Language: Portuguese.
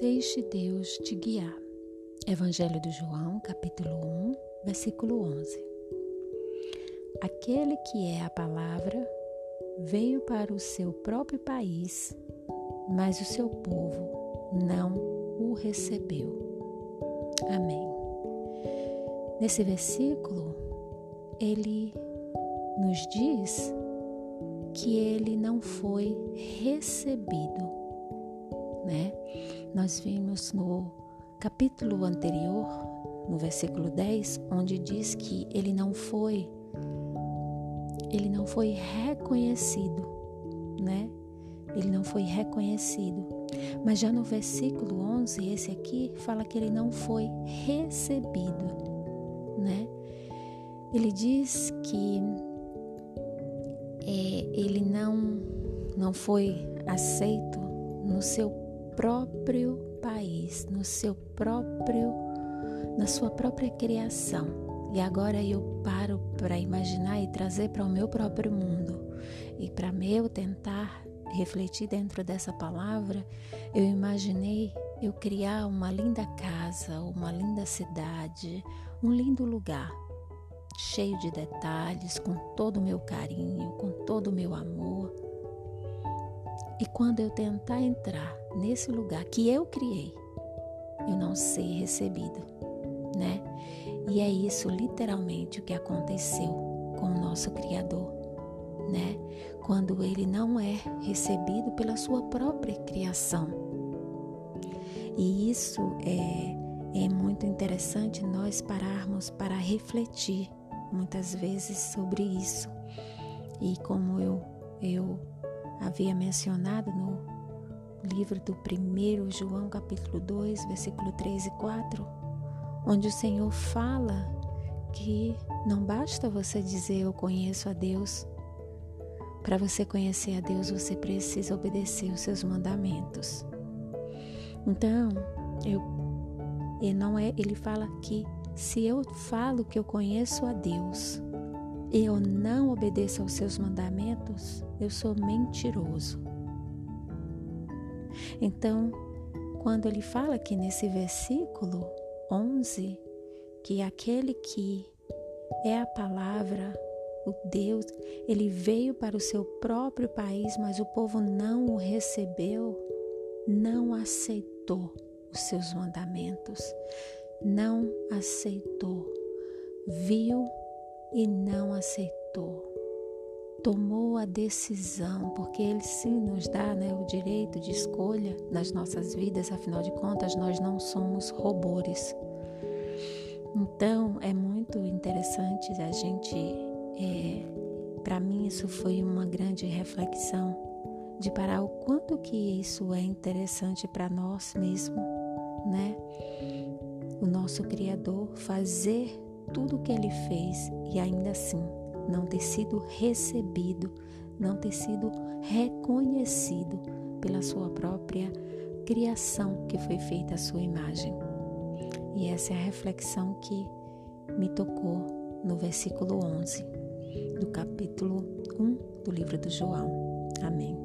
Deixe Deus te guiar. Evangelho de João, capítulo 1, versículo 11. Aquele que é a palavra veio para o seu próprio país, mas o seu povo não o recebeu. Amém. Nesse versículo, ele nos diz que ele não foi recebido, né? Nós vimos no capítulo anterior, no versículo 10, onde diz que ele não foi ele não foi reconhecido, né? Ele não foi reconhecido. Mas já no versículo 11, esse aqui fala que ele não foi recebido, né? Ele diz que é, ele não não foi aceito no seu próprio país, no seu próprio na sua própria criação. E agora eu paro para imaginar e trazer para o meu próprio mundo. E para meu tentar refletir dentro dessa palavra, eu imaginei eu criar uma linda casa, uma linda cidade, um lindo lugar, cheio de detalhes, com todo o meu carinho, com todo o meu amor. E quando eu tentar entrar nesse lugar que eu criei, eu não ser recebido, né? E é isso literalmente o que aconteceu com o nosso Criador, né? Quando ele não é recebido pela sua própria criação. E isso é, é muito interessante nós pararmos para refletir muitas vezes sobre isso. E como eu, eu havia mencionado no livro do 1 João, capítulo 2, versículo 3 e 4, onde o Senhor fala que não basta você dizer eu conheço a Deus. Para você conhecer a Deus, você precisa obedecer os seus mandamentos. Então, eu e não é, ele fala que se eu falo que eu conheço a Deus e eu não obedeço aos seus mandamentos, eu sou mentiroso. Então, quando ele fala aqui nesse versículo, 11 que aquele que é a palavra, o Deus, ele veio para o seu próprio país, mas o povo não o recebeu, não aceitou os seus mandamentos, não aceitou, viu e não aceitou. Tomou a decisão, porque Ele sim nos dá né, o direito de escolha nas nossas vidas, afinal de contas, nós não somos robôs. Então é muito interessante a gente, é, para mim isso foi uma grande reflexão de parar o quanto que isso é interessante para nós mesmo, né? O nosso Criador fazer tudo o que Ele fez e ainda assim não ter sido recebido, não ter sido reconhecido pela sua própria criação que foi feita à sua imagem. E essa é a reflexão que me tocou no versículo 11 do capítulo 1 do livro do João. Amém.